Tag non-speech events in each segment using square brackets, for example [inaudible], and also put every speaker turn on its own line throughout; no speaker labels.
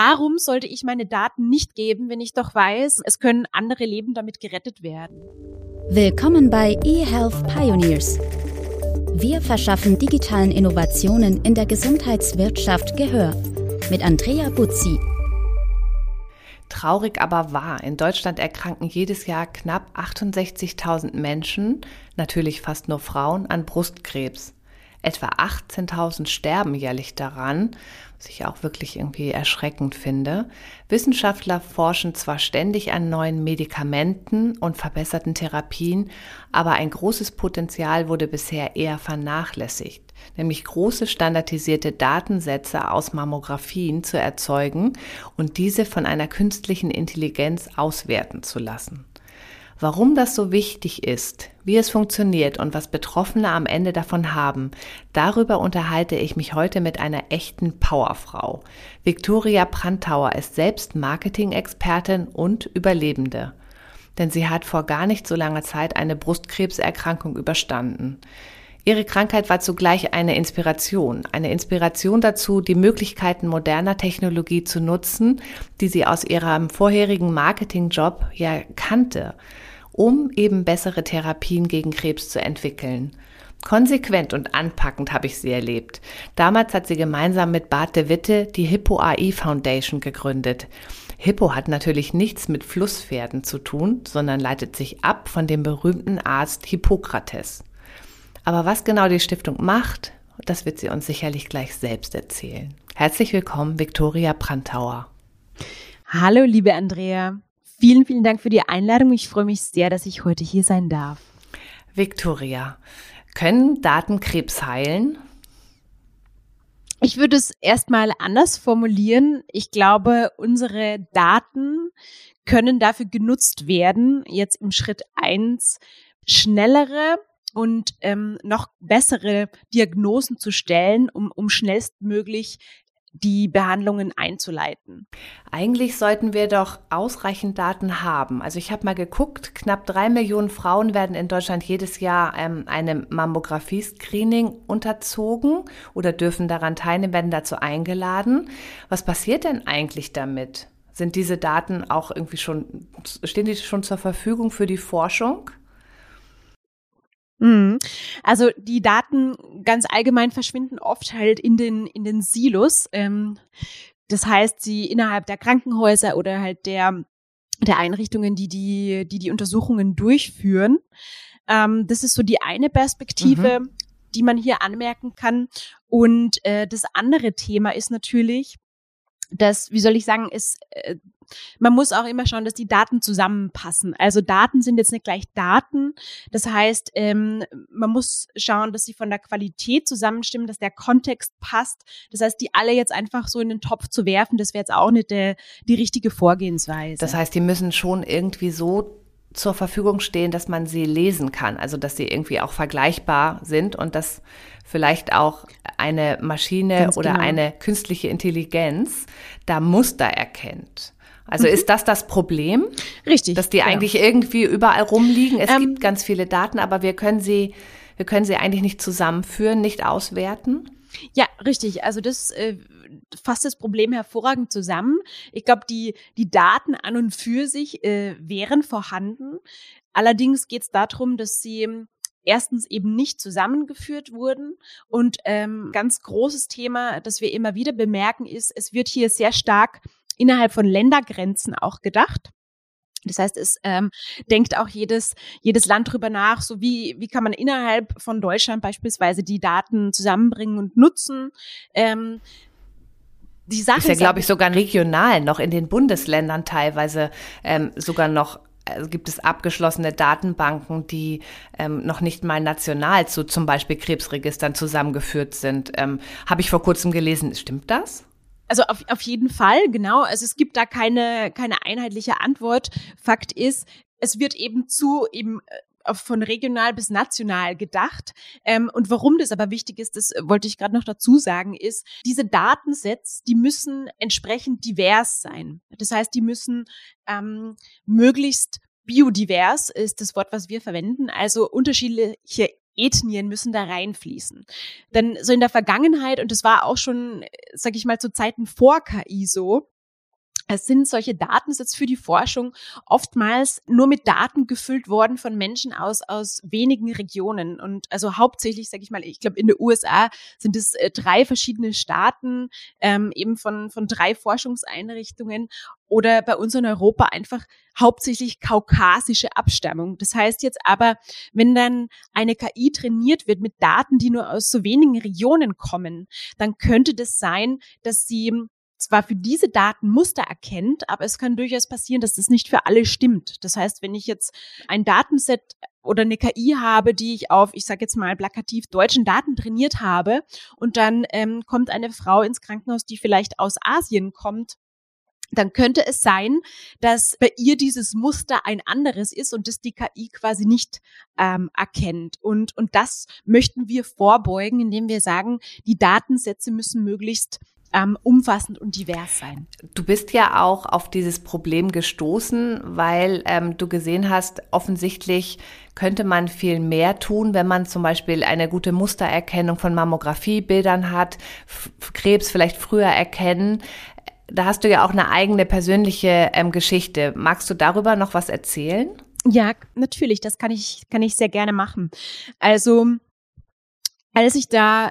Warum sollte ich meine Daten nicht geben, wenn ich doch weiß, es können andere Leben damit gerettet werden?
Willkommen bei eHealth Pioneers. Wir verschaffen digitalen Innovationen in der Gesundheitswirtschaft Gehör. Mit Andrea Buzzi.
Traurig aber wahr. In Deutschland erkranken jedes Jahr knapp 68.000 Menschen, natürlich fast nur Frauen, an Brustkrebs. Etwa 18.000 sterben jährlich daran, was ich auch wirklich irgendwie erschreckend finde. Wissenschaftler forschen zwar ständig an neuen Medikamenten und verbesserten Therapien, aber ein großes Potenzial wurde bisher eher vernachlässigt, nämlich große standardisierte Datensätze aus Mammographien zu erzeugen und diese von einer künstlichen Intelligenz auswerten zu lassen. Warum das so wichtig ist, wie es funktioniert und was Betroffene am Ende davon haben, darüber unterhalte ich mich heute mit einer echten Powerfrau. Viktoria Prantauer ist selbst Marketing-Expertin und Überlebende. Denn sie hat vor gar nicht so langer Zeit eine Brustkrebserkrankung überstanden. Ihre Krankheit war zugleich eine Inspiration, eine Inspiration dazu, die Möglichkeiten moderner Technologie zu nutzen, die sie aus ihrem vorherigen Marketingjob ja kannte um eben bessere Therapien gegen Krebs zu entwickeln. Konsequent und anpackend habe ich sie erlebt. Damals hat sie gemeinsam mit Bart de Witte die Hippo AI Foundation gegründet. Hippo hat natürlich nichts mit Flusspferden zu tun, sondern leitet sich ab von dem berühmten Arzt Hippokrates. Aber was genau die Stiftung macht, das wird sie uns sicherlich gleich selbst erzählen. Herzlich willkommen, Viktoria Prantauer.
Hallo, liebe Andrea. Vielen, vielen Dank für die Einladung. Ich freue mich sehr, dass ich heute hier sein darf.
Victoria, können Daten Krebs heilen?
Ich würde es erstmal anders formulieren. Ich glaube, unsere Daten können dafür genutzt werden, jetzt im Schritt eins schnellere und ähm, noch bessere Diagnosen zu stellen, um, um schnellstmöglich die Behandlungen einzuleiten.
Eigentlich sollten wir doch ausreichend Daten haben. Also ich habe mal geguckt, knapp drei Millionen Frauen werden in Deutschland jedes Jahr ähm, einem Mammographie-Screening unterzogen oder dürfen daran teilnehmen, werden dazu eingeladen. Was passiert denn eigentlich damit? Sind diese Daten auch irgendwie schon, stehen die schon zur Verfügung für die Forschung?
Mhm. Also die Daten ganz allgemein verschwinden oft halt in den, in den Silos. Ähm, das heißt, sie innerhalb der Krankenhäuser oder halt der, der Einrichtungen, die die, die, die Untersuchungen durchführen. Ähm, das ist so die eine Perspektive, mhm. die man hier anmerken kann. Und äh, das andere Thema ist natürlich, dass, wie soll ich sagen, ist, äh, man muss auch immer schauen, dass die Daten zusammenpassen. Also Daten sind jetzt nicht gleich Daten. Das heißt, ähm, man muss schauen, dass sie von der Qualität zusammenstimmen, dass der Kontext passt. Das heißt, die alle jetzt einfach so in den Topf zu werfen, das wäre jetzt auch nicht der, die richtige Vorgehensweise.
Das heißt, die müssen schon irgendwie so zur Verfügung stehen, dass man sie lesen kann, also dass sie irgendwie auch vergleichbar sind und dass vielleicht auch eine Maschine Ganz oder genau. eine künstliche Intelligenz da Muster erkennt. Also mhm. ist das das Problem?
Richtig.
Dass die ja. eigentlich irgendwie überall rumliegen. Es ähm, gibt ganz viele Daten, aber wir können sie, wir können sie eigentlich nicht zusammenführen, nicht auswerten.
Ja, richtig. Also das äh, fasst das Problem hervorragend zusammen. Ich glaube, die, die Daten an und für sich äh, wären vorhanden. Allerdings geht es darum, dass sie erstens eben nicht zusammengeführt wurden. Und ähm, ganz großes Thema, das wir immer wieder bemerken, ist, es wird hier sehr stark innerhalb von Ländergrenzen auch gedacht. Das heißt, es ähm, denkt auch jedes, jedes Land drüber nach, so wie, wie kann man innerhalb von Deutschland beispielsweise die Daten zusammenbringen und nutzen. Ähm,
die Sache ist ja, glaube ich, sogar regional noch in den Bundesländern teilweise ähm, sogar noch also gibt es abgeschlossene Datenbanken, die ähm, noch nicht mal national zu zum Beispiel Krebsregistern zusammengeführt sind. Ähm, Habe ich vor kurzem gelesen. Stimmt das?
Also auf, auf jeden Fall, genau. Also es gibt da keine, keine einheitliche Antwort. Fakt ist, es wird eben zu eben äh, von regional bis national gedacht. Ähm, und warum das aber wichtig ist, das wollte ich gerade noch dazu sagen, ist, diese Datensets, die müssen entsprechend divers sein. Das heißt, die müssen ähm, möglichst biodivers ist das Wort, was wir verwenden, also unterschiedliche Ethnien müssen da reinfließen. Denn so in der Vergangenheit, und das war auch schon, sag ich mal, zu Zeiten vor KI so, es sind solche Datensätze für die Forschung oftmals nur mit Daten gefüllt worden von Menschen aus, aus wenigen Regionen. Und also hauptsächlich, sage ich mal, ich glaube, in den USA sind es äh, drei verschiedene Staaten, ähm, eben von, von drei Forschungseinrichtungen oder bei uns in Europa einfach hauptsächlich kaukasische Abstammung. Das heißt jetzt aber, wenn dann eine KI trainiert wird mit Daten, die nur aus so wenigen Regionen kommen, dann könnte das sein, dass sie zwar für diese Daten Muster erkennt, aber es kann durchaus passieren, dass das nicht für alle stimmt. Das heißt, wenn ich jetzt ein Datenset oder eine KI habe, die ich auf, ich sage jetzt mal plakativ, deutschen Daten trainiert habe und dann ähm, kommt eine Frau ins Krankenhaus, die vielleicht aus Asien kommt, dann könnte es sein, dass bei ihr dieses Muster ein anderes ist und das die KI quasi nicht ähm, erkennt. Und, und das möchten wir vorbeugen, indem wir sagen, die Datensätze müssen möglichst ähm, umfassend und divers sein.
Du bist ja auch auf dieses Problem gestoßen, weil ähm, du gesehen hast, offensichtlich könnte man viel mehr tun, wenn man zum Beispiel eine gute Mustererkennung von Mammografiebildern hat, Krebs vielleicht früher erkennen. Da hast du ja auch eine eigene persönliche ähm, Geschichte. Magst du darüber noch was erzählen?
Ja, natürlich. Das kann ich, kann ich sehr gerne machen. Also, als ich da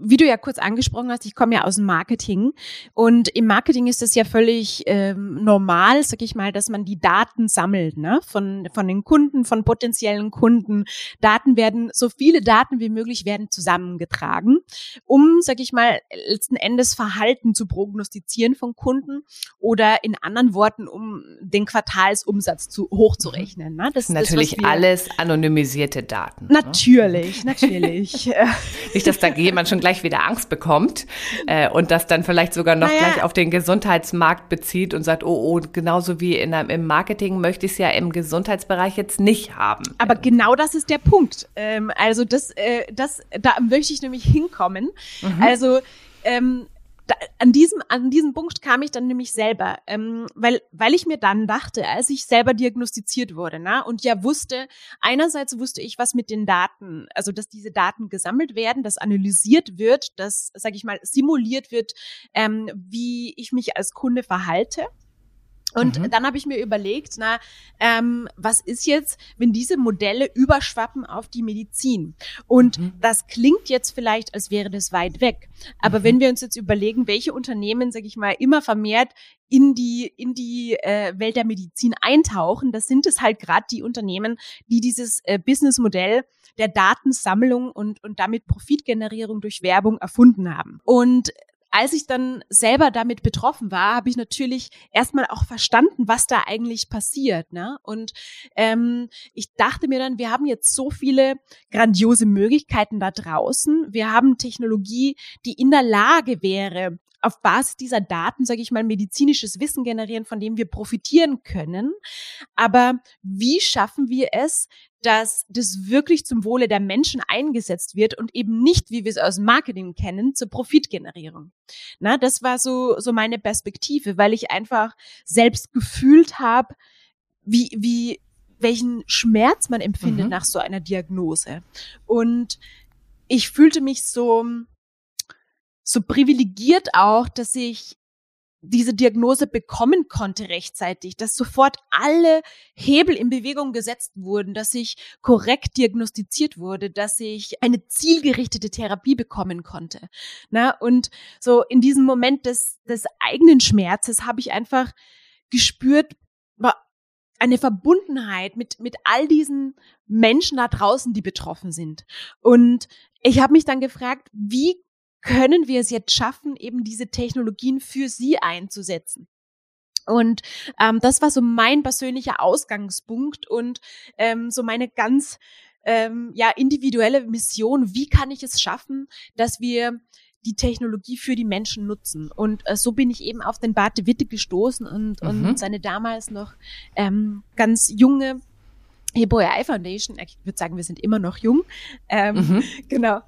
wie du ja kurz angesprochen hast, ich komme ja aus dem Marketing und im Marketing ist es ja völlig ähm, normal, sag ich mal, dass man die Daten sammelt, ne, von von den Kunden, von potenziellen Kunden. Daten werden, so viele Daten wie möglich werden zusammengetragen, um, sag ich mal, letzten Endes Verhalten zu prognostizieren von Kunden oder in anderen Worten, um den Quartalsumsatz zu hochzurechnen. Ne?
Das ist natürlich das, alles anonymisierte Daten.
Natürlich, ne? natürlich. [laughs]
Nicht, dass da jemand schon gleich wieder Angst bekommt äh, und das dann vielleicht sogar noch naja. gleich auf den Gesundheitsmarkt bezieht und sagt, oh, oh, genauso wie in, im Marketing möchte ich es ja im Gesundheitsbereich jetzt nicht haben.
Aber genau das ist der Punkt. Ähm, also das, äh, das, da möchte ich nämlich hinkommen. Mhm. Also ähm, da, an diesem an diesem Punkt kam ich dann nämlich selber, ähm, weil weil ich mir dann dachte, als ich selber diagnostiziert wurde, na und ja wusste, einerseits wusste ich, was mit den Daten, also dass diese Daten gesammelt werden, dass analysiert wird, dass sage ich mal simuliert wird, ähm, wie ich mich als Kunde verhalte. Und mhm. dann habe ich mir überlegt, na, ähm, was ist jetzt, wenn diese Modelle überschwappen auf die Medizin? Und mhm. das klingt jetzt vielleicht, als wäre das weit weg. Aber mhm. wenn wir uns jetzt überlegen, welche Unternehmen, sage ich mal, immer vermehrt in die in die äh, Welt der Medizin eintauchen, das sind es halt gerade die Unternehmen, die dieses äh, Businessmodell der Datensammlung und und damit Profitgenerierung durch Werbung erfunden haben. Und als ich dann selber damit betroffen war, habe ich natürlich erstmal auch verstanden, was da eigentlich passiert. Ne? Und ähm, ich dachte mir dann, wir haben jetzt so viele grandiose Möglichkeiten da draußen. Wir haben Technologie, die in der Lage wäre, auf Basis dieser Daten, sage ich mal, medizinisches Wissen generieren, von dem wir profitieren können. Aber wie schaffen wir es, dass das wirklich zum Wohle der Menschen eingesetzt wird und eben nicht, wie wir es aus Marketing kennen, zur Profitgenerierung. Na, das war so, so meine Perspektive, weil ich einfach selbst gefühlt habe, wie, wie, welchen Schmerz man empfindet mhm. nach so einer Diagnose. Und ich fühlte mich so, so privilegiert auch, dass ich diese Diagnose bekommen konnte rechtzeitig, dass sofort alle Hebel in Bewegung gesetzt wurden, dass ich korrekt diagnostiziert wurde, dass ich eine zielgerichtete Therapie bekommen konnte. Na, und so in diesem Moment des, des eigenen Schmerzes habe ich einfach gespürt, eine Verbundenheit mit, mit all diesen Menschen da draußen, die betroffen sind. Und ich habe mich dann gefragt, wie können wir es jetzt schaffen, eben diese Technologien für sie einzusetzen. Und ähm, das war so mein persönlicher Ausgangspunkt und ähm, so meine ganz ähm, ja individuelle Mission. Wie kann ich es schaffen, dass wir die Technologie für die Menschen nutzen. Und äh, so bin ich eben auf den Bart de Witte gestoßen und, mhm. und seine damals noch ähm, ganz junge Hebrew AI Foundation, ich würde sagen, wir sind immer noch jung. Ähm, mhm. [laughs] Genau.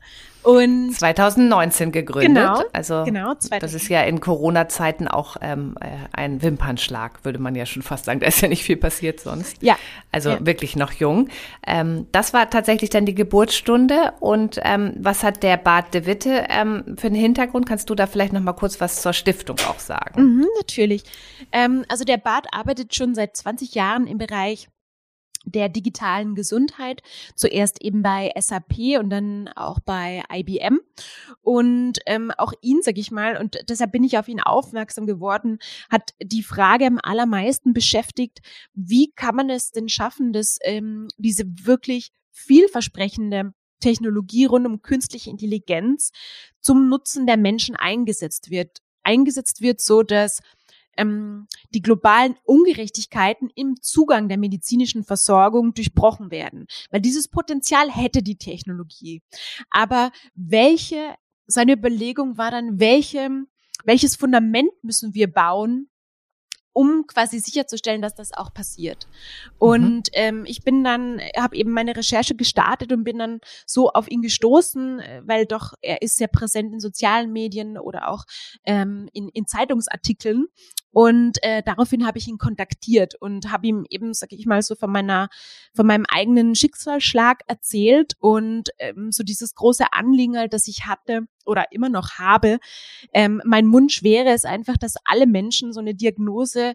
Und
2019 gegründet.
Genau,
also genau, das ist ja in Corona-Zeiten auch ähm, äh, ein Wimpernschlag, würde man ja schon fast sagen. Da ist ja nicht viel passiert sonst.
Ja.
Also
ja.
wirklich noch jung. Ähm, das war tatsächlich dann die Geburtsstunde. Und ähm, was hat der Bart de Witte ähm, für einen Hintergrund? Kannst du da vielleicht noch mal kurz was zur Stiftung auch sagen?
Mhm, natürlich. Ähm, also der Bart arbeitet schon seit 20 Jahren im Bereich der digitalen Gesundheit, zuerst eben bei SAP und dann auch bei IBM. Und ähm, auch ihn, sag ich mal, und deshalb bin ich auf ihn aufmerksam geworden, hat die Frage am allermeisten beschäftigt, wie kann man es denn schaffen, dass ähm, diese wirklich vielversprechende Technologie rund um künstliche Intelligenz zum Nutzen der Menschen eingesetzt wird. Eingesetzt wird so, dass ähm, die globalen Ungerechtigkeiten im Zugang der medizinischen Versorgung durchbrochen werden. Weil dieses Potenzial hätte die Technologie. Aber welche, seine Überlegung war dann, welche, welches Fundament müssen wir bauen, um quasi sicherzustellen, dass das auch passiert. Und mhm. ähm, ich bin dann, habe eben meine Recherche gestartet und bin dann so auf ihn gestoßen, äh, weil doch er ist sehr präsent in sozialen Medien oder auch ähm, in, in Zeitungsartikeln und äh, daraufhin habe ich ihn kontaktiert und habe ihm eben, sag ich mal, so von meiner, von meinem eigenen Schicksalsschlag erzählt und ähm, so dieses große Anliegen, halt, das ich hatte oder immer noch habe. Ähm, mein Wunsch wäre es einfach, dass alle Menschen so eine Diagnose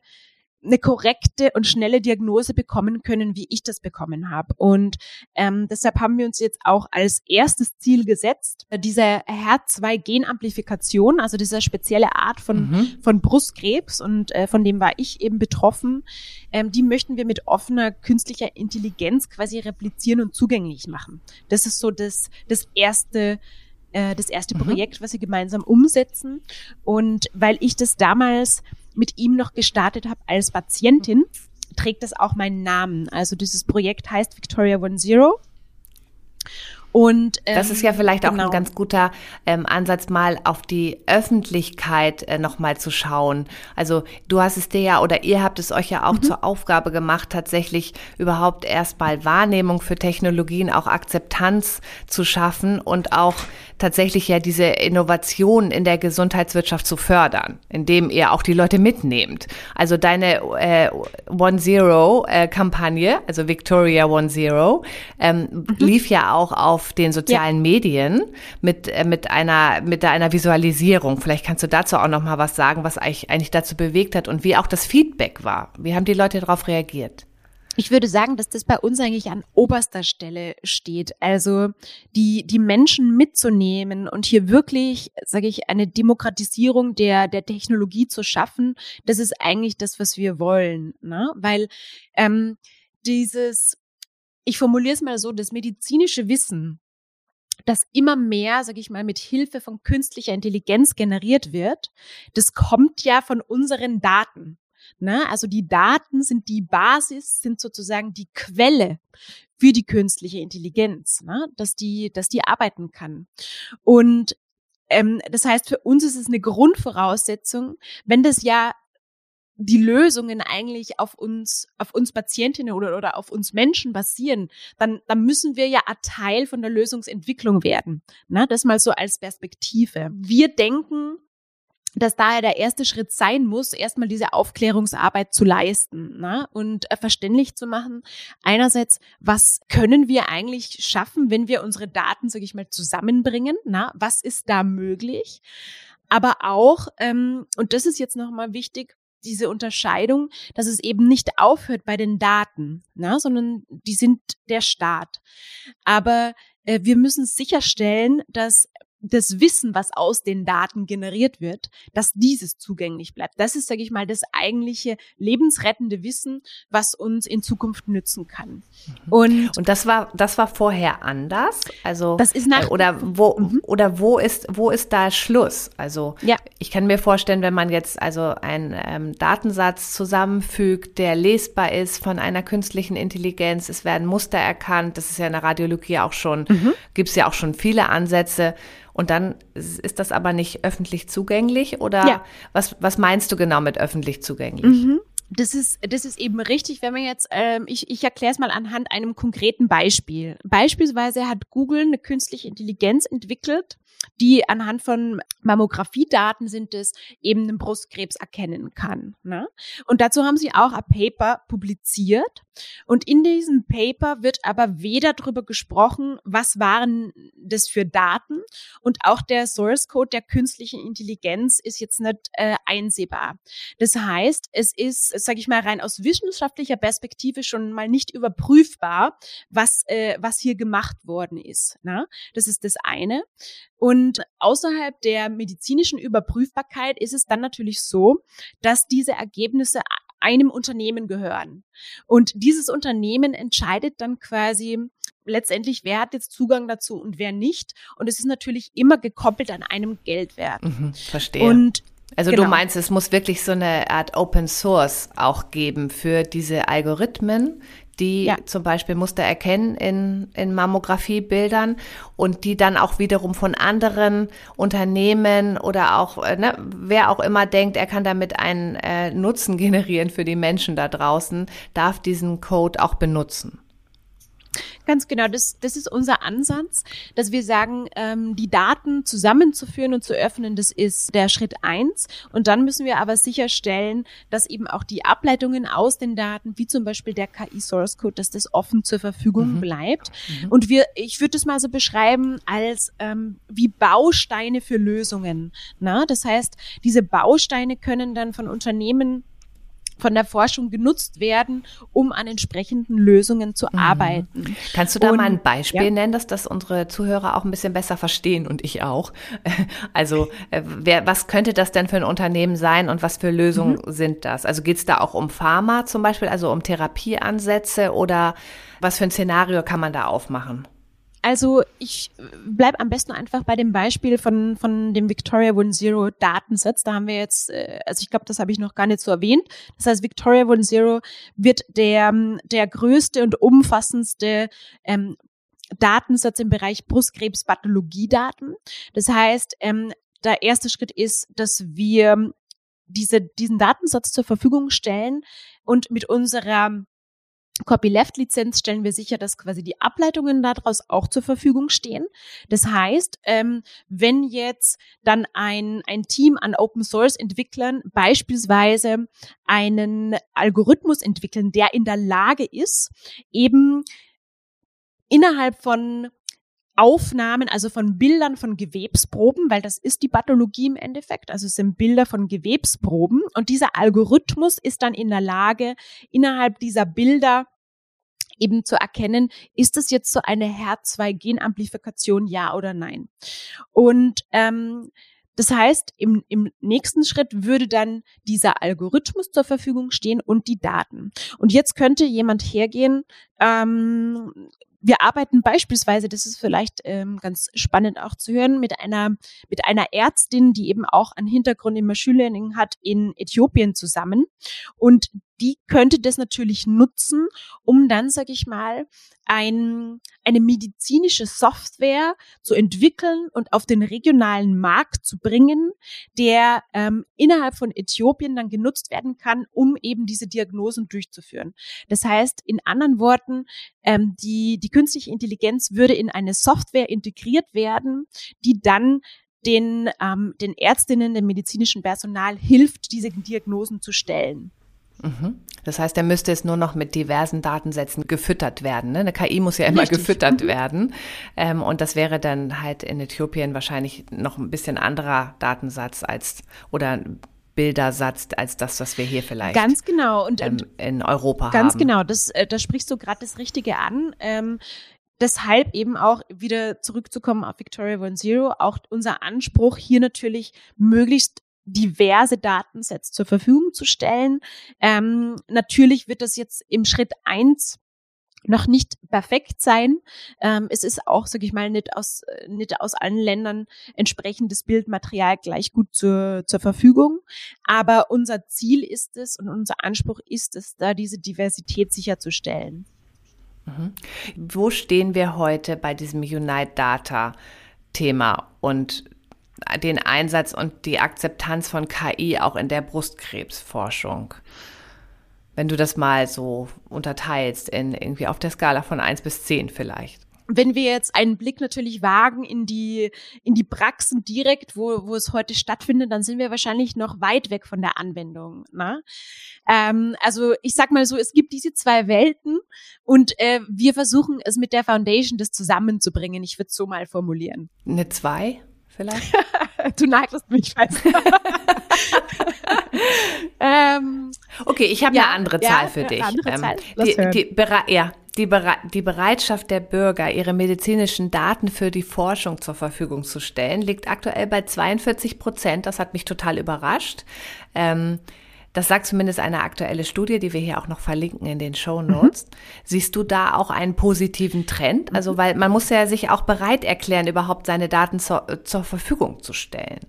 eine korrekte und schnelle Diagnose bekommen können, wie ich das bekommen habe. Und ähm, deshalb haben wir uns jetzt auch als erstes Ziel gesetzt, diese HER2-Genamplifikation, also diese spezielle Art von, mhm. von Brustkrebs und äh, von dem war ich eben betroffen, ähm, die möchten wir mit offener künstlicher Intelligenz quasi replizieren und zugänglich machen. Das ist so das, das erste äh, das erste mhm. Projekt, was wir gemeinsam umsetzen. Und weil ich das damals mit ihm noch gestartet habe als Patientin, trägt das auch meinen Namen. Also dieses Projekt heißt Victoria One Zero. Und
ähm, das ist ja vielleicht auch genau. ein ganz guter ähm, Ansatz, mal auf die Öffentlichkeit äh, nochmal zu schauen. Also du hast es dir ja oder ihr habt es euch ja auch mhm. zur Aufgabe gemacht, tatsächlich überhaupt erstmal Wahrnehmung für Technologien, auch Akzeptanz zu schaffen und auch tatsächlich ja diese Innovation in der Gesundheitswirtschaft zu fördern, indem ihr auch die Leute mitnehmt. Also deine äh, One Zero äh, Kampagne, also Victoria One Zero, ähm, mhm. lief ja auch auf auf den sozialen ja. Medien mit, äh, mit einer, mit einer Visualisierung. Vielleicht kannst du dazu auch noch mal was sagen, was eigentlich, eigentlich dazu bewegt hat und wie auch das Feedback war. Wie haben die Leute darauf reagiert?
Ich würde sagen, dass das bei uns eigentlich an oberster Stelle steht. Also die, die Menschen mitzunehmen und hier wirklich, sage ich, eine Demokratisierung der, der Technologie zu schaffen, das ist eigentlich das, was wir wollen. Ne? Weil ähm, dieses ich formuliere es mal so, das medizinische Wissen, das immer mehr, sage ich mal, mit Hilfe von künstlicher Intelligenz generiert wird, das kommt ja von unseren Daten. Ne? Also die Daten sind die Basis, sind sozusagen die Quelle für die künstliche Intelligenz, ne? dass die, dass die arbeiten kann. Und ähm, das heißt, für uns ist es eine Grundvoraussetzung, wenn das ja die Lösungen eigentlich auf uns, auf uns Patientinnen oder, oder auf uns Menschen basieren, dann, dann müssen wir ja ein Teil von der Lösungsentwicklung werden. Na, das mal so als Perspektive. Wir denken, dass daher der erste Schritt sein muss, erstmal diese Aufklärungsarbeit zu leisten ne? und äh, verständlich zu machen. Einerseits, was können wir eigentlich schaffen, wenn wir unsere Daten, sage ich mal, zusammenbringen? Na? Was ist da möglich? Aber auch, ähm, und das ist jetzt nochmal wichtig, diese Unterscheidung, dass es eben nicht aufhört bei den Daten, ne, sondern die sind der Staat. Aber äh, wir müssen sicherstellen, dass das Wissen, was aus den Daten generiert wird, dass dieses zugänglich bleibt. Das ist, sage ich mal, das eigentliche lebensrettende Wissen, was uns in Zukunft nützen kann.
Mhm. Und, und das war das war vorher anders. Also
das ist nach
äh, oder wo mhm. oder wo ist wo ist da Schluss? Also ja. ich kann mir vorstellen, wenn man jetzt also einen ähm, Datensatz zusammenfügt, der lesbar ist von einer künstlichen Intelligenz, es werden Muster erkannt. Das ist ja in der Radiologie auch schon mhm. gibt es ja auch schon viele Ansätze. Und dann ist das aber nicht öffentlich zugänglich oder ja. was, was meinst du genau mit öffentlich zugänglich?
Mhm. Das ist, das ist eben richtig, wenn man jetzt, ähm, ich, ich erkläre es mal anhand einem konkreten Beispiel. Beispielsweise hat Google eine künstliche Intelligenz entwickelt, die anhand von Mammografiedaten sind es, eben einen Brustkrebs erkennen kann. Ne? Und dazu haben sie auch ein Paper publiziert. Und in diesem Paper wird aber weder darüber gesprochen, was waren das für Daten und auch der Source Code der künstlichen Intelligenz ist jetzt nicht äh, einsehbar. Das heißt, es ist, sage ich mal, rein aus wissenschaftlicher Perspektive schon mal nicht überprüfbar, was, äh, was hier gemacht worden ist. Ne? Das ist das eine. Und außerhalb der medizinischen Überprüfbarkeit ist es dann natürlich so, dass diese Ergebnisse einem Unternehmen gehören. Und dieses Unternehmen entscheidet dann quasi letztendlich, wer hat jetzt Zugang dazu und wer nicht. Und es ist natürlich immer gekoppelt an einem Geldwert.
Mhm, verstehe. Und also genau. du meinst, es muss wirklich so eine Art Open Source auch geben für diese Algorithmen, die ja. zum Beispiel Muster erkennen in, in Mammografiebildern und die dann auch wiederum von anderen Unternehmen oder auch, äh, ne, wer auch immer denkt, er kann damit einen äh, Nutzen [laughs] generieren für die Menschen da draußen, darf diesen Code auch benutzen.
Ganz genau, das, das ist unser Ansatz, dass wir sagen, ähm, die Daten zusammenzuführen und zu öffnen, das ist der Schritt eins. Und dann müssen wir aber sicherstellen, dass eben auch die Ableitungen aus den Daten, wie zum Beispiel der KI-Source Code, dass das offen zur Verfügung mhm. bleibt. Mhm. Und wir, ich würde das mal so beschreiben als ähm, wie Bausteine für Lösungen. Na? Das heißt, diese Bausteine können dann von Unternehmen von der Forschung genutzt werden, um an entsprechenden Lösungen zu mhm. arbeiten.
Kannst du da und, mal ein Beispiel ja. nennen, dass das unsere Zuhörer auch ein bisschen besser verstehen und ich auch? [laughs] Also äh, wer, was könnte das denn für ein Unternehmen sein und was für Lösungen mhm. sind das? Also geht es da auch um Pharma zum Beispiel, also um Therapieansätze oder was für ein Szenario kann man da aufmachen?
Also ich bleib am besten einfach bei dem Beispiel von, von dem Victoria One Zero Datensatz. Da haben wir jetzt, äh, also ich glaube, das habe ich noch gar nicht so erwähnt. Das heißt, Victoria One Zero wird der, der größte und umfassendste ähm, Datensatz im Bereich Brustkrebspathologie-Daten. Das heißt, ähm, der erste Schritt ist, dass wir diese, diesen Datensatz zur Verfügung stellen und mit unserer Copyleft-Lizenz stellen wir sicher, dass quasi die Ableitungen daraus auch zur Verfügung stehen. Das heißt, ähm, wenn jetzt dann ein, ein Team an Open-Source-Entwicklern beispielsweise einen Algorithmus entwickeln, der in der Lage ist, eben innerhalb von Aufnahmen, also von Bildern von Gewebsproben, weil das ist die Pathologie im Endeffekt, also es sind Bilder von Gewebsproben und dieser Algorithmus ist dann in der Lage, innerhalb dieser Bilder eben zu erkennen, ist es jetzt so eine HER2-Genamplifikation, ja oder nein. Und ähm, das heißt, im, im nächsten Schritt würde dann dieser Algorithmus zur Verfügung stehen und die Daten. Und jetzt könnte jemand hergehen, ähm, wir arbeiten beispielsweise, das ist vielleicht ähm, ganz spannend auch zu hören, mit einer mit einer Ärztin, die eben auch einen Hintergrund im Machine Learning hat, in Äthiopien zusammen. Und die könnte das natürlich nutzen, um dann, sag ich mal, ein, eine medizinische Software zu entwickeln und auf den regionalen Markt zu bringen, der ähm, innerhalb von Äthiopien dann genutzt werden kann, um eben diese Diagnosen durchzuführen. Das heißt, in anderen Worten, ähm, die, die künstliche Intelligenz würde in eine Software integriert werden, die dann den, ähm, den Ärztinnen, dem medizinischen Personal hilft, diese Diagnosen zu stellen.
Mhm. Das heißt, er müsste jetzt nur noch mit diversen Datensätzen gefüttert werden. Ne? Eine KI muss ja immer Richtig. gefüttert mhm. werden. Ähm, und das wäre dann halt in Äthiopien wahrscheinlich noch ein bisschen anderer Datensatz als oder Bildersatz als das, was wir hier vielleicht
ganz genau und
ähm, in Europa
ganz haben. Ganz genau, das, äh, da sprichst du gerade das Richtige an. Ähm, deshalb eben auch wieder zurückzukommen auf Victoria One Zero, auch unser Anspruch hier natürlich möglichst diverse Datensets zur Verfügung zu stellen. Ähm, natürlich wird das jetzt im Schritt eins noch nicht perfekt sein. Ähm, es ist auch, sage ich mal, nicht aus, nicht aus allen Ländern entsprechendes Bildmaterial gleich gut zur, zur Verfügung. Aber unser Ziel ist es und unser Anspruch ist es, da diese Diversität sicherzustellen.
Mhm. Wo stehen wir heute bei diesem Unite Data Thema und den Einsatz und die Akzeptanz von KI auch in der Brustkrebsforschung? wenn du das mal so unterteilst in irgendwie auf der Skala von eins bis zehn vielleicht?
wenn wir jetzt einen Blick natürlich wagen in die, in die Praxen direkt, wo, wo es heute stattfindet, dann sind wir wahrscheinlich noch weit weg von der Anwendung. Ne? Ähm, also ich sag mal so, es gibt diese zwei Welten und äh, wir versuchen es mit der Foundation das zusammenzubringen. Ich würde es so mal formulieren.
Eine zwei vielleicht? [laughs]
du nagelst mich fest. [laughs]
ähm, okay, ich habe ja, eine andere Zahl ja, für dich. Andere ähm? Die, die, ja, die, Bere die Bereitschaft der Bürger, ihre medizinischen Daten für die Forschung zur Verfügung zu stellen, liegt aktuell bei 42 Prozent. Das hat mich total überrascht. Ähm, das sagt zumindest eine aktuelle Studie, die wir hier auch noch verlinken in den Show Notes. Mhm. Siehst du da auch einen positiven Trend? Also, weil man muss ja sich auch bereit erklären, überhaupt seine Daten zur, zur Verfügung zu stellen.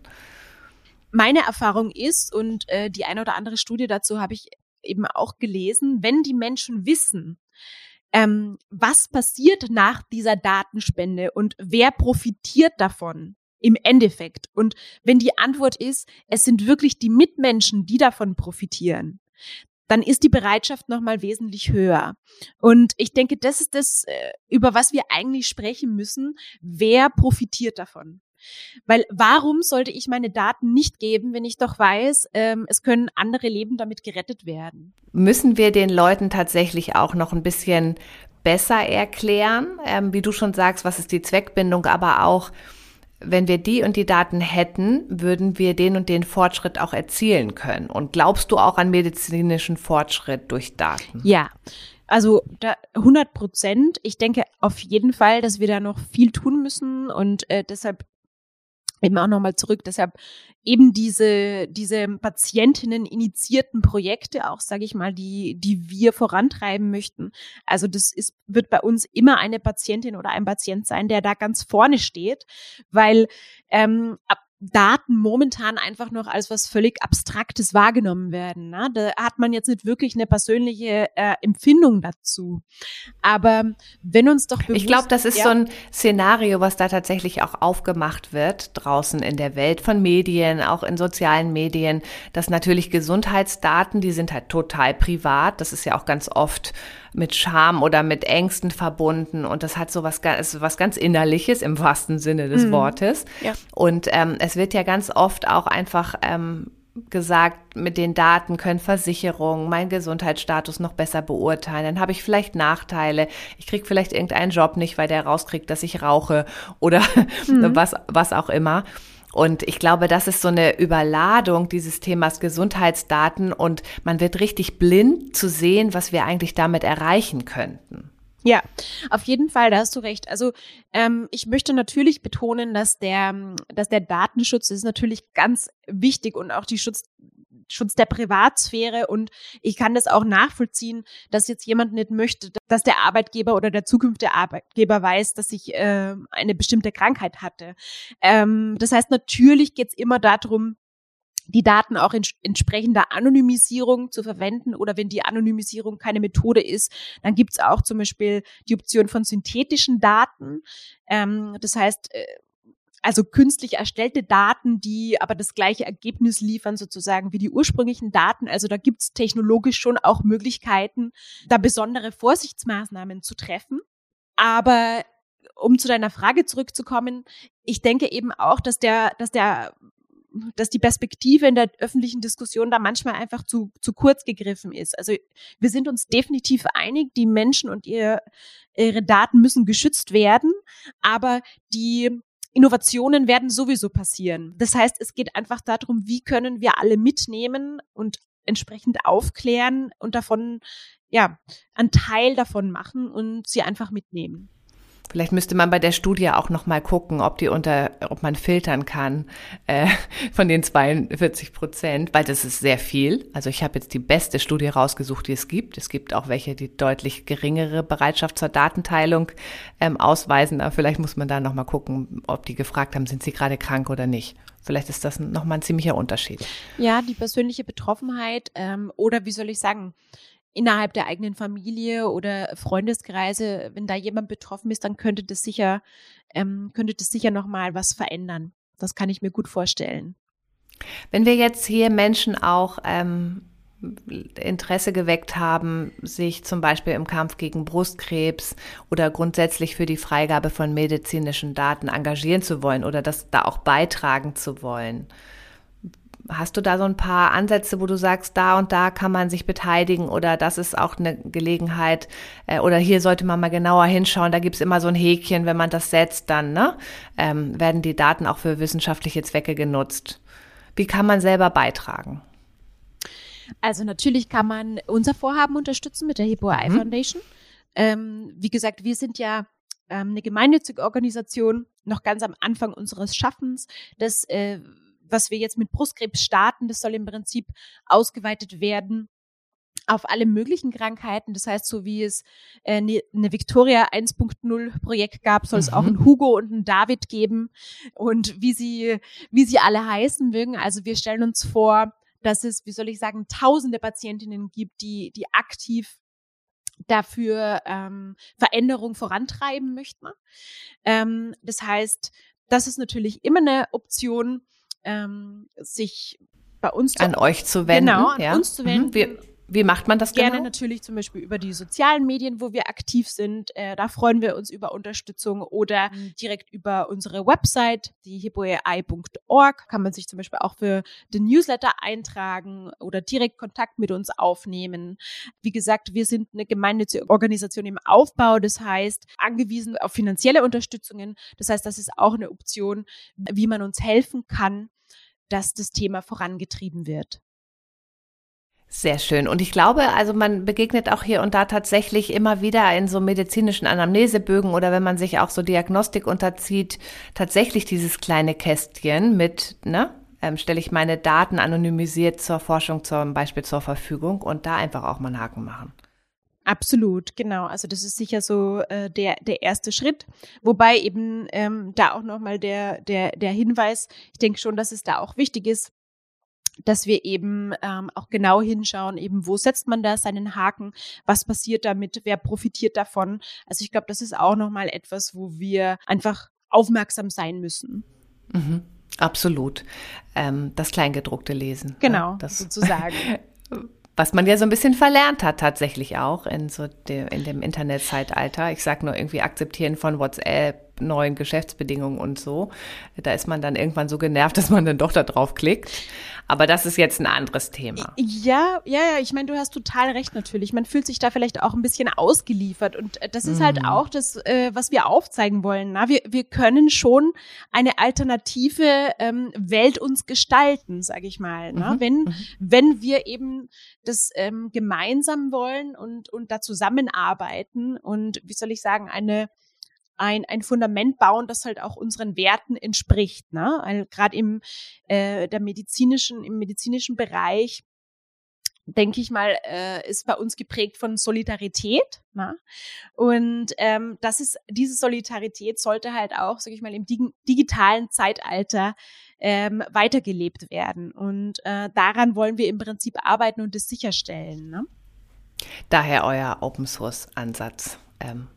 Meine Erfahrung ist, und äh, die eine oder andere Studie dazu habe ich eben auch gelesen, wenn die Menschen wissen, ähm, was passiert nach dieser Datenspende und wer profitiert davon im Endeffekt. Und wenn die Antwort ist, es sind wirklich die Mitmenschen, die davon profitieren, dann ist die Bereitschaft nochmal wesentlich höher. Und ich denke, das ist das, äh, über was wir eigentlich sprechen müssen. Wer profitiert davon? Weil warum sollte ich meine Daten nicht geben, wenn ich doch weiß, ähm, es können andere Leben damit gerettet werden?
Müssen wir den Leuten tatsächlich auch noch ein bisschen besser erklären, ähm, wie du schon sagst, was ist die Zweckbindung, aber auch, wenn wir die und die Daten hätten, würden wir den und den Fortschritt auch erzielen können. Und glaubst du auch an medizinischen Fortschritt durch Daten?
Ja. Also da 100 Prozent. Ich denke auf jeden Fall, dass wir da noch viel tun müssen und äh, deshalb eben auch nochmal zurück. Deshalb eben diese, diese Patientinnen initiierten Projekte auch, sage ich mal, die, die wir vorantreiben möchten. Also das ist, wird bei uns immer eine Patientin oder ein Patient sein, der da ganz vorne steht, weil ähm, ab Daten momentan einfach noch als was völlig Abstraktes wahrgenommen werden. Ne? Da hat man jetzt nicht wirklich eine persönliche äh, Empfindung dazu. Aber wenn uns doch
bewusst, Ich glaube, das ist ja, so ein Szenario, was da tatsächlich auch aufgemacht wird draußen in der Welt von Medien, auch in sozialen Medien, dass natürlich Gesundheitsdaten, die sind halt total privat. Das ist ja auch ganz oft mit Scham oder mit Ängsten verbunden und das hat so was, was ganz Innerliches im wahrsten Sinne des mhm. Wortes. Ja. Und ähm, es wird ja ganz oft auch einfach ähm, gesagt, mit den Daten können Versicherungen meinen Gesundheitsstatus noch besser beurteilen. Dann habe ich vielleicht Nachteile. Ich kriege vielleicht irgendeinen Job nicht, weil der rauskriegt, dass ich rauche oder mhm. [laughs] was, was auch immer. Und ich glaube, das ist so eine Überladung dieses Themas Gesundheitsdaten und man wird richtig blind zu sehen, was wir eigentlich damit erreichen könnten.
Ja, auf jeden Fall, da hast du recht. Also ähm, ich möchte natürlich betonen, dass der, dass der Datenschutz ist natürlich ganz wichtig und auch die Schutz Schutz der Privatsphäre und ich kann das auch nachvollziehen, dass jetzt jemand nicht möchte, dass der Arbeitgeber oder der zukünftige Arbeitgeber weiß, dass ich äh, eine bestimmte Krankheit hatte. Ähm, das heißt, natürlich geht es immer darum, die Daten auch in entsprechender Anonymisierung zu verwenden oder wenn die Anonymisierung keine Methode ist, dann gibt es auch zum Beispiel die Option von synthetischen Daten. Ähm, das heißt, äh, also künstlich erstellte Daten, die aber das gleiche Ergebnis liefern, sozusagen wie die ursprünglichen Daten. Also da gibt's technologisch schon auch Möglichkeiten, da besondere Vorsichtsmaßnahmen zu treffen. Aber um zu deiner Frage zurückzukommen, ich denke eben auch, dass der, dass der dass die Perspektive in der öffentlichen Diskussion da manchmal einfach zu, zu kurz gegriffen ist. Also wir sind uns definitiv einig, die Menschen und ihr, ihre Daten müssen geschützt werden, aber die Innovationen werden sowieso passieren. Das heißt, es geht einfach darum, wie können wir alle mitnehmen und entsprechend aufklären und davon, ja, einen Teil davon machen und sie einfach mitnehmen.
Vielleicht müsste man bei der Studie auch noch mal gucken, ob die unter, ob man filtern kann äh, [laughs] von den 42 Prozent, weil das ist sehr viel. Also ich habe jetzt die beste Studie rausgesucht, die es gibt. Es gibt auch welche, die deutlich geringere Bereitschaft zur Datenteilung ähm, ausweisen. Aber vielleicht muss man da noch mal gucken, ob die gefragt haben, sind sie gerade krank oder nicht. Vielleicht ist das noch mal ein ziemlicher Unterschied.
Ja, die persönliche Betroffenheit ähm, oder wie soll ich sagen, innerhalb der eigenen Familie oder Freundeskreise, wenn da jemand betroffen ist, dann könnte das sicher, ähm, könnte das sicher nochmal was verändern. Das kann ich mir gut vorstellen.
Wenn wir jetzt hier Menschen auch ähm, Interesse geweckt haben, sich zum Beispiel im Kampf gegen Brustkrebs oder grundsätzlich für die Freigabe von medizinischen Daten engagieren zu wollen oder das da auch beitragen zu wollen. Hast du da so ein paar Ansätze, wo du sagst, da und da kann man sich beteiligen oder das ist auch eine Gelegenheit äh, oder hier sollte man mal genauer hinschauen, da gibt's immer so ein Häkchen, wenn man das setzt, dann ne, ähm, werden die Daten auch für wissenschaftliche Zwecke genutzt. Wie kann man selber beitragen?
Also natürlich kann man unser Vorhaben unterstützen mit der Hippo Eye mhm. Foundation. Ähm, wie gesagt, wir sind ja ähm, eine gemeinnützige Organisation, noch ganz am Anfang unseres Schaffens. Das äh, was wir jetzt mit Brustkrebs starten, das soll im Prinzip ausgeweitet werden auf alle möglichen Krankheiten. Das heißt, so wie es eine, äh, eine Victoria 1.0 Projekt gab, soll mhm. es auch ein Hugo und ein David geben und wie sie, wie sie alle heißen mögen. Also wir stellen uns vor, dass es, wie soll ich sagen, tausende Patientinnen gibt, die, die aktiv dafür ähm, Veränderung vorantreiben möchten. Ähm, das heißt, das ist natürlich immer eine Option ähm, sich bei uns
an euch zu wenden.
Genau, an
ja.
uns zu wenden. Mhm.
Wir, wie macht man das
Gerne
genau?
natürlich zum Beispiel über die sozialen Medien, wo wir aktiv sind. Äh, da freuen wir uns über Unterstützung oder mhm. direkt über unsere Website, die hippoei.org. Kann man sich zum Beispiel auch für den Newsletter eintragen oder direkt Kontakt mit uns aufnehmen. Wie gesagt, wir sind eine gemeinnützige Organisation im Aufbau. Das heißt, angewiesen auf finanzielle Unterstützungen. Das heißt, das ist auch eine Option, wie man uns helfen kann, dass das Thema vorangetrieben wird.
Sehr schön. Und ich glaube, also man begegnet auch hier und da tatsächlich immer wieder in so medizinischen Anamnesebögen oder wenn man sich auch so Diagnostik unterzieht, tatsächlich dieses kleine Kästchen mit, ne, ähm, stelle ich meine Daten anonymisiert zur Forschung zum Beispiel zur Verfügung und da einfach auch mal einen Haken machen.
Absolut, genau. Also das ist sicher so äh, der der erste Schritt, wobei eben ähm, da auch nochmal der der der Hinweis. Ich denke schon, dass es da auch wichtig ist, dass wir eben ähm, auch genau hinschauen, eben wo setzt man da seinen Haken, was passiert damit, wer profitiert davon. Also ich glaube, das ist auch nochmal etwas, wo wir einfach aufmerksam sein müssen.
Mhm, absolut. Ähm, das Kleingedruckte lesen. Ne?
Genau,
das,
sozusagen. [laughs]
was man ja so ein bisschen verlernt hat tatsächlich auch in so de, in dem Internetzeitalter. Ich sag nur irgendwie akzeptieren von WhatsApp, neuen Geschäftsbedingungen und so. Da ist man dann irgendwann so genervt, [laughs] dass man dann doch da drauf klickt. Aber das ist jetzt ein anderes Thema.
Ja, ja, ja. Ich meine, du hast total recht natürlich. Man fühlt sich da vielleicht auch ein bisschen ausgeliefert. Und äh, das ist halt mhm. halt auch das, äh, was wir aufzeigen wollen. Na? Wir, wir können schon eine alternative ähm, Welt uns gestalten, sage ich mal. Mhm. Wenn, mhm. wenn wir eben das ähm, gemeinsam wollen und, und da zusammenarbeiten und, wie soll ich sagen, eine ein, ein Fundament bauen, das halt auch unseren Werten entspricht. Ne? Gerade im äh, medizinischen, im medizinischen Bereich denke ich mal, äh, ist bei uns geprägt von Solidarität. Ne? Und ähm, das ist diese Solidarität sollte halt auch, sage ich mal, im dig digitalen Zeitalter ähm, weitergelebt werden. Und äh, daran wollen wir im Prinzip arbeiten und es sicherstellen. Ne?
Daher euer Open Source Ansatz. Ähm,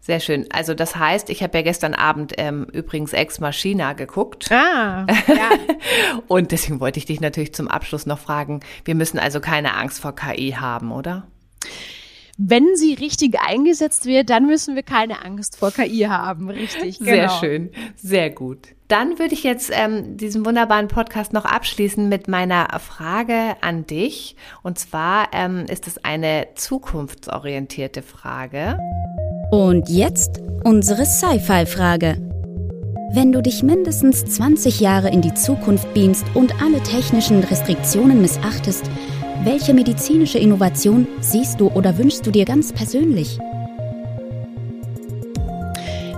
sehr schön. Also das heißt, ich habe ja gestern Abend ähm, übrigens Ex Machina geguckt.
Ah, ja. [laughs]
Und deswegen wollte ich dich natürlich zum Abschluss noch fragen, wir müssen also keine Angst vor KI haben, oder?
wenn sie richtig eingesetzt wird, dann müssen wir keine Angst vor KI haben. Richtig,
genau. Sehr schön, sehr gut. Dann würde ich jetzt ähm, diesen wunderbaren Podcast noch abschließen mit meiner Frage an dich. Und zwar ähm, ist es eine zukunftsorientierte Frage.
Und jetzt unsere Sci-Fi-Frage. Wenn du dich mindestens 20 Jahre in die Zukunft beamst und alle technischen Restriktionen missachtest, welche medizinische Innovation siehst du oder wünschst du dir ganz persönlich?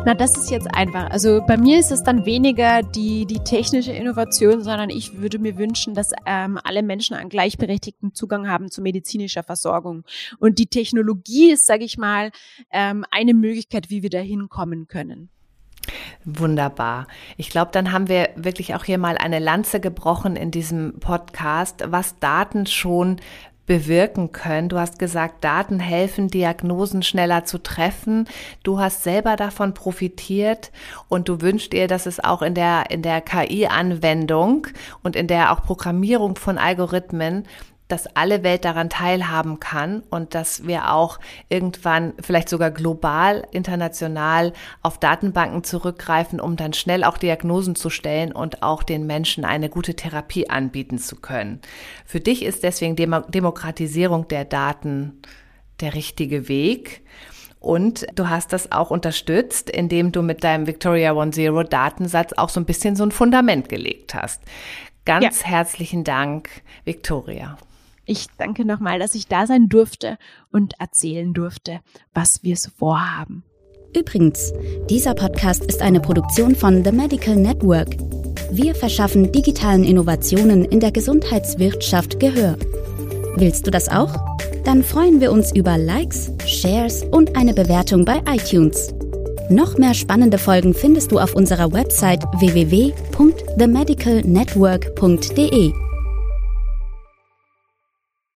Na, das ist jetzt einfach. Also bei mir ist es dann weniger die, die technische Innovation, sondern ich würde mir wünschen, dass ähm, alle Menschen einen gleichberechtigten Zugang haben zu medizinischer Versorgung. Und die Technologie ist, sage ich mal, ähm, eine Möglichkeit, wie wir da hinkommen können.
Wunderbar. Ich glaube, dann haben wir wirklich auch hier mal eine Lanze gebrochen in diesem Podcast, was Daten schon bewirken können. Du hast gesagt, Daten helfen, Diagnosen schneller zu treffen. Du hast selber davon profitiert und du wünschst dir, dass es auch in der, in der KI-Anwendung und in der auch Programmierung von Algorithmen dass alle Welt daran teilhaben kann und dass wir auch irgendwann vielleicht sogar global, international auf Datenbanken zurückgreifen, um dann schnell auch Diagnosen zu stellen und auch den Menschen eine gute Therapie anbieten zu können. Für dich ist deswegen Demokratisierung der Daten der richtige Weg. Und du hast das auch unterstützt, indem du mit deinem Victoria One Zero Datensatz auch so ein bisschen so ein Fundament gelegt hast. Ganz ja. herzlichen Dank, Victoria.
Ich danke nochmal, dass ich da sein durfte und erzählen durfte, was wir so vorhaben.
Übrigens, dieser Podcast ist eine Produktion von The Medical Network. Wir verschaffen digitalen Innovationen in der Gesundheitswirtschaft Gehör. Willst du das auch? Dann freuen wir uns über Likes, Shares und eine Bewertung bei iTunes. Noch mehr spannende Folgen findest du auf unserer Website www.themedicalnetwork.de.